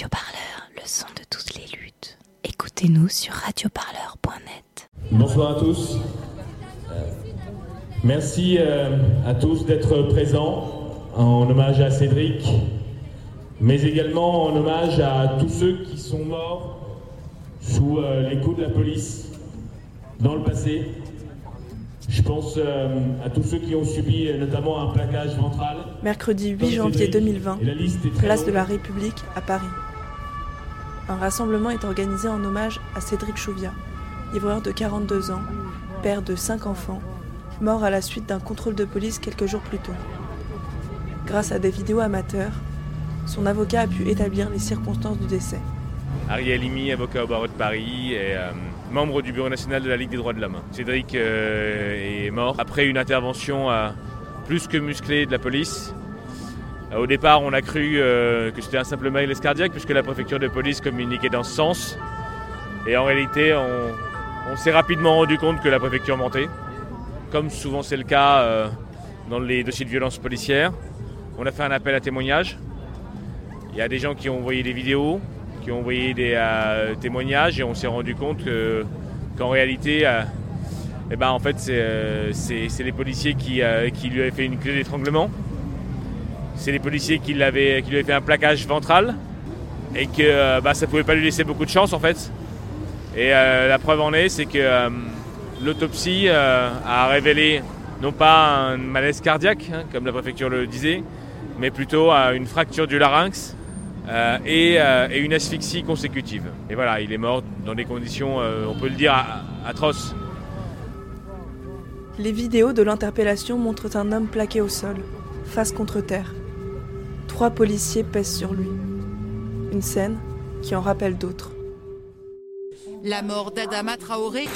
Radio Parleur, le son de toutes les luttes. Écoutez-nous sur radioparleur.net. Bonsoir à tous. Merci euh, à tous d'être présents en hommage à Cédric, mais également en hommage à tous ceux qui sont morts sous euh, les coups de la police dans le passé. Je pense euh, à tous ceux qui ont subi euh, notamment un plaquage ventral. Mercredi 8 Comme janvier Cédric. 2020, Et la liste est très place de la République à Paris. Un rassemblement est organisé en hommage à Cédric Chouviat, livreur de 42 ans, père de 5 enfants, mort à la suite d'un contrôle de police quelques jours plus tôt. Grâce à des vidéos amateurs, son avocat a pu établir les circonstances du décès. Ariel Imi, avocat au barreau de Paris et euh, membre du Bureau national de la Ligue des droits de l'homme. Cédric euh, est mort après une intervention euh, plus que musclée de la police. Euh, au départ, on a cru euh, que c'était un simple malaise cardiaque puisque la préfecture de police communiquait dans ce sens. Et en réalité, on, s'est rapidement rendu compte que la préfecture mentait, comme souvent c'est le cas euh, dans les dossiers de violence policière. On a fait un appel à témoignage. Il y a des gens qui ont envoyé des vidéos, qui ont envoyé des témoignages et on s'est rendu compte que- qu'en réalité, eh ben, en fait, c'est les policiers qui lui avaient fait une clé d'étranglement. C'est les policiers qui, lui avaient fait un plaquage ventral et que euh, bah, ça pouvait pas lui laisser beaucoup de chance en fait. Et euh, la preuve en est, c'est que euh, l'autopsie a révélé non pas un malaise cardiaque, hein, comme la préfecture le disait, mais plutôt une fracture du larynx et, une asphyxie consécutive. Et voilà, il est mort dans des conditions, on peut le dire, atroces. Les vidéos de l'interpellation montrent un homme plaqué au sol, face contre terre. Trois policiers pèsent sur lui. Une scène qui en rappelle d'autres. La mort d'Adama Traoré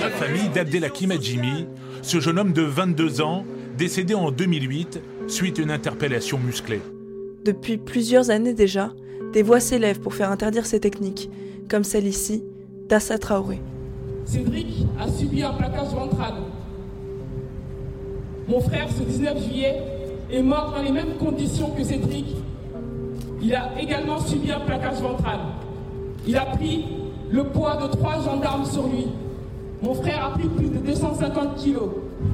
La famille d'Abdelhakim Hadjimi, ce jeune homme de 22 ans, décédé en 2008 suite à une interpellation musclée. Depuis plusieurs années déjà, des voix s'élèvent pour faire interdire ces techniques, comme celle ici d'Assa Traoré. Cédric a subi un plaquage ventral. Mon frère, ce 19 juillet, est mort dans les mêmes conditions que Cédric. Il a également subi un plaquage ventral. Il a pris le poids de trois gendarmes sur lui. Mon frère a pris plus de 250 kilos.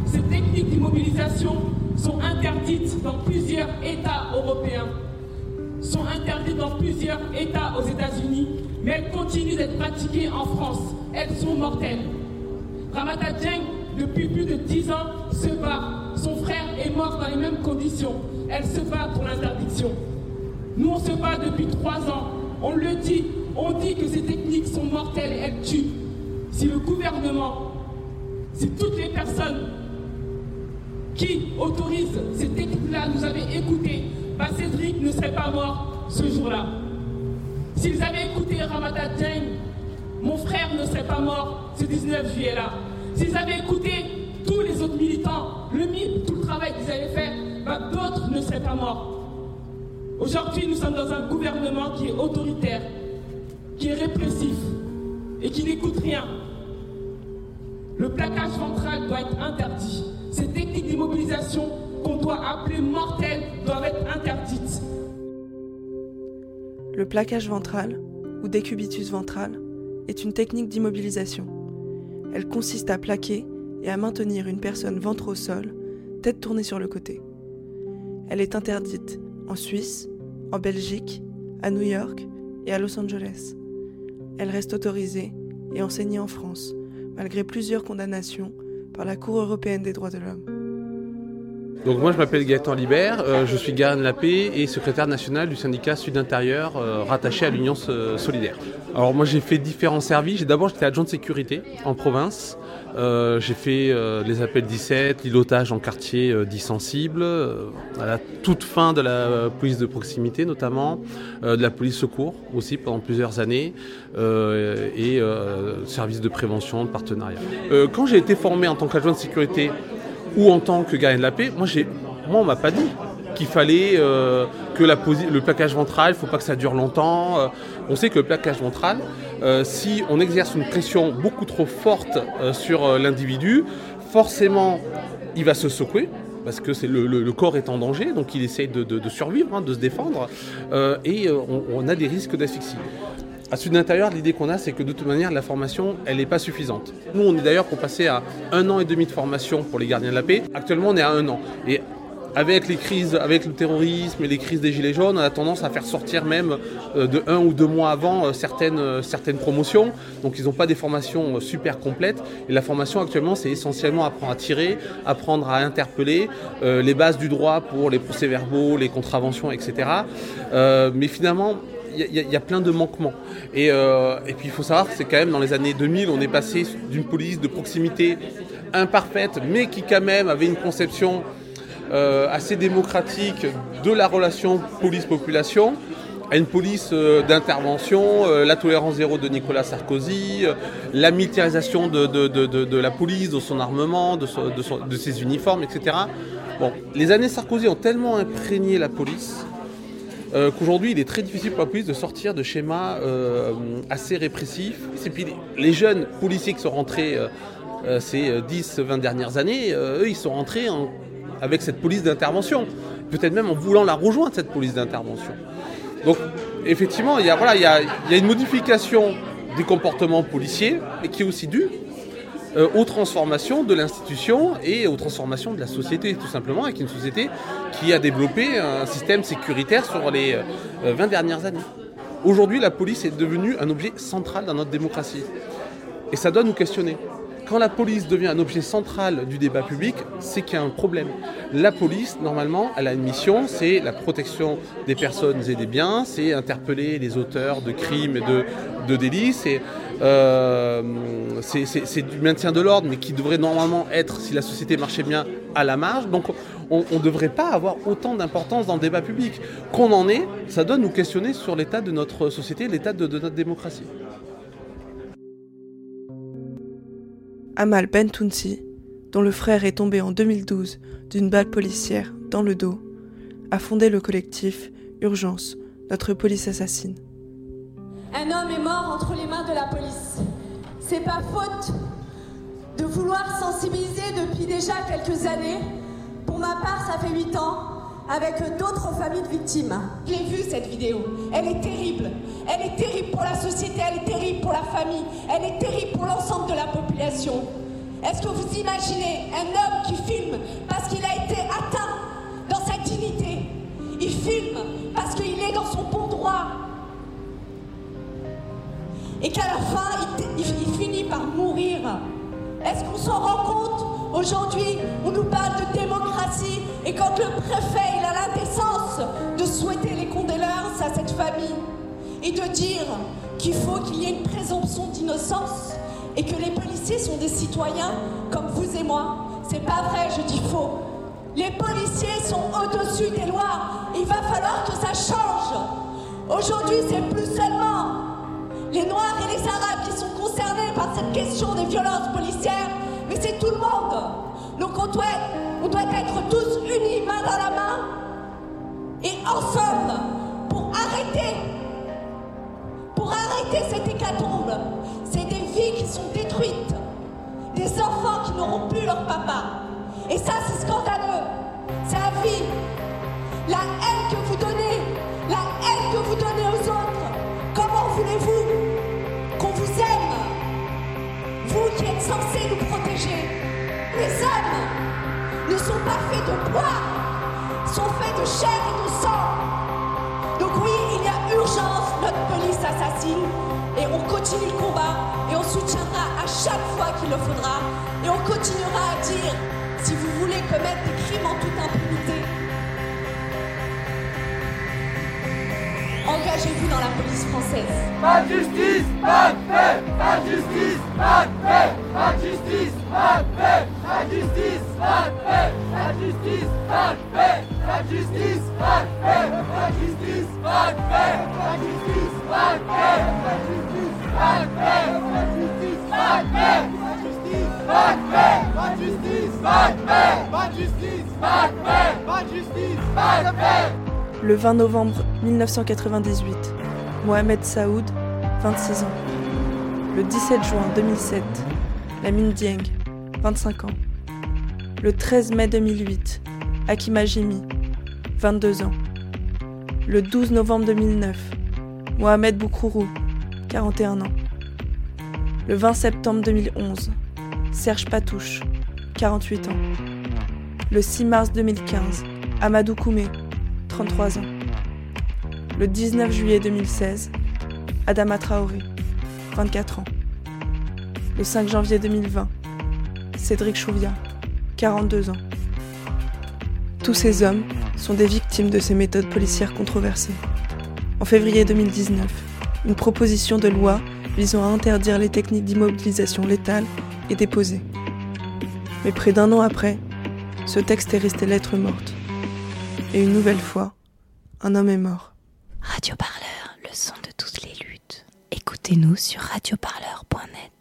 Ces techniques d'immobilisation sont interdites dans plusieurs États européens sont interdites dans plusieurs États aux États-Unis, mais elles continuent d'être pratiquées en France. Elles sont mortelles. Ramata Dieng, depuis plus de 10 ans, se bat. Son frère est mort dans les mêmes conditions. Elle se bat pour l'interdiction. Nous, on se bat depuis 3 ans. On le dit. On dit que ces techniques sont mortelles et elles tuent. Si le gouvernement, si toutes les personnes qui autorise ces techniques-là nous avaient écoutés, bah Cédric ne serait pas mort ce jour-là. S'ils avaient écouté Ramada Dieng, mon frère ne serait pas mort ce 19 juillet-là. S'ils avaient écouté tous les autres militants, le MIP, tout le travail qu'ils avaient fait, bah d'autres ne seraient pas morts. Aujourd'hui, nous sommes dans un gouvernement qui est autoritaire, qui est répressif et qui n'écoute rien. Le plaquage ventral doit être interdit. Ces techniques d'immobilisation qu'on doit appeler mortelles doivent être interdites. Le plaquage ventral, ou décubitus ventral, est une technique d'immobilisation. Elle consiste à plaquer et à maintenir une personne ventre au sol, tête tournée sur le côté. Elle est interdite en Suisse, en Belgique, à New York et à Los Angeles. Elle reste autorisée et enseignée en France, malgré plusieurs condamnations par la Cour européenne des droits de l'homme. Donc moi je m'appelle Gaëtan Libert, euh, je suis garde de la paix et secrétaire national du syndicat Sud Intérieur euh, rattaché à l'Union So- Solidaire. Alors moi j'ai fait différents services, d'abord j'étais adjoint de sécurité en province, Euh, j'ai fait euh, les appels 17, l'îlotage en quartier euh, dit sensible, euh, à la toute fin de la euh, police de proximité notamment, euh, de la police secours aussi pendant plusieurs années euh, et euh, service de prévention, de partenariat. Euh, quand j'ai été formé en tant qu'adjoint de sécurité ou en tant que gardien de la paix, moi, moi on m'a pas dit qu'il fallait euh, que le plaquage ventral, il faut pas que ça dure longtemps. Euh, on sait que le plaquage ventral, euh, si on exerce une pression beaucoup trop forte sur l'individu, forcément il va se secouer parce que le, le- corps est en danger, donc il essaye de, survivre, hein, de se défendre, et on a des risques d'asphyxie. À Sud Intérieur, l'idée qu'on a, c'est que de toute manière, la formation, elle n'est pas suffisante. Nous, on est d'ailleurs pour passer à un an et demi de formation pour les gardiens de la paix. Actuellement, on est à un an. Et avec les crises, avec le terrorisme et les crises des gilets jaunes, on a tendance à faire sortir même euh, de un ou deux mois avant euh, certaines, euh, certaines promotions. Donc ils n'ont pas des formations super complètes. Et la formation actuellement, c'est essentiellement apprendre à tirer, apprendre à interpeller, les bases du droit pour les procès-verbaux, les contraventions, etc. Mais finalement, y, y a- plein de manquements. Et, euh, et puis il faut savoir que c'est quand même dans les années 2000, on est passé d'une police de proximité imparfaite, mais qui quand même avait une conception euh, assez démocratique de la relation police-population à une police euh, d'intervention, la tolérance zéro de Nicolas Sarkozy, la militarisation de, de- de- la police, de son armement, de ses uniformes, etc. Bon, les années Sarkozy ont tellement imprégné la police euh, qu'aujourd'hui il est très difficile pour la police de sortir de schémas euh, assez répressifs. Et puis les- jeunes policiers qui sont rentrés euh, ces 10-20 dernières années, eux ils sont rentrés en- avec cette police d'intervention, peut-être même en voulant la rejoindre cette police d'intervention. Donc effectivement, il y a, voilà, y a une modification des comportements policiers, mais qui est aussi due euh, aux transformations de l'institution et aux transformations de la société, tout simplement, avec une société qui a développé un système sécuritaire sur les euh, 20 dernières années. Aujourd'hui, la police est devenue un objet central dans notre démocratie. Et ça doit nous questionner. Quand la police devient un objet central du débat public, c'est qu'il y a un problème. La police, normalement, elle a une mission, c'est la protection des personnes et des biens, c'est interpeller les auteurs de crimes et de, délits, c'est- c'est du maintien de l'ordre, mais qui devrait normalement être, si la société marchait bien, à la marge. Donc on ne devrait pas avoir autant d'importance dans le débat public. Qu'on en est, ça doit nous questionner sur l'état de notre société, l'état de- de notre démocratie. Amal Bentounsi, dont le frère est tombé en 2012 d'une balle policière dans le dos, a fondé le collectif Urgence, notre police assassine. Un homme est mort entre les mains de la police. C'est pas faute de vouloir sensibiliser depuis déjà quelques années. Pour ma part, ça fait 8 ans, avec d'autres familles de victimes. Je l'ai vue cette vidéo. Elle est terrible. Elle est terrible pour la société, elle est terrible pour la famille, elle est terrible pour l'ensemble de la population. Est-ce que vous imaginez un homme qui filme parce qu'il a et qu'à la fin, il, finit par mourir. Est-ce qu'on s'en rend compte Aujourd'hui, on nous parle de démocratie et quand le préfet il a l'indécence de souhaiter les condoléances à cette famille et de dire qu'il faut qu'il y ait une présomption d'innocence et que les policiers sont des citoyens comme vous et moi, c'est pas vrai, je dis faux. Les policiers sont au-dessus des lois. Il va falloir que ça change. Aujourd'hui, c'est plus seulement les Noirs et les Arabes qui sont concernés par cette question des violences policières, mais c'est tout le monde. Donc on doit, on doit être tous unis, main dans la main, et ensemble, pour arrêter, pour arrêter cette hécatombe. C'est des vies qui sont détruites, des enfants qui n'auront plus leur papa. Et ça, c'est scandaleux. C'est la vie. La haine que vous donnez, la haine que vous donnez aux autres. Comment voulez-vous qui êtes censés nous protéger. Les hommes ne sont pas faits de bois, sont faits de chair et de sang. Donc oui, il y a urgence, notre police assassine. Et on continue le combat et on soutiendra à chaque fois qu'il le faudra. Et on continuera à dire, si vous voulez commettre des crimes en toute impunité, engagez-vous dans la police française. Pas de justice, pas de paix, pas de justice, pas de paix, pas de justice, pas de paix, pas de justice, pas de paix, pas de justice, pas de paix, pas de justice, pas de paix, Le 20 novembre 1998, Mohamed Saoud, 26 ans. Le 17 juin 2007, Lamine Dieng, 25 ans. Le 13 mai 2008, Akima Jimi, 22 ans. Le 12 novembre 2009, Mohamed Boukrourou, 41 ans. Le 20 septembre 2011, Serge Patouche, 48 ans. Le 6 mars 2015, Amadou Koumé, 33 ans. Le 19 juillet 2016, Adama Traoré, 24 ans. Le 5 janvier 2020, Cédric Chouvia, 42 ans. Tous ces hommes sont des victimes de ces méthodes policières controversées. En février 2019, une proposition de loi visant à interdire les techniques d'immobilisation létale est déposée. Mais près d'un an après, ce texte est resté lettre morte. Et une nouvelle fois, un homme est mort. Radio Parleur, le son de toutes les luttes. Écoutez-nous sur radioparleur.net.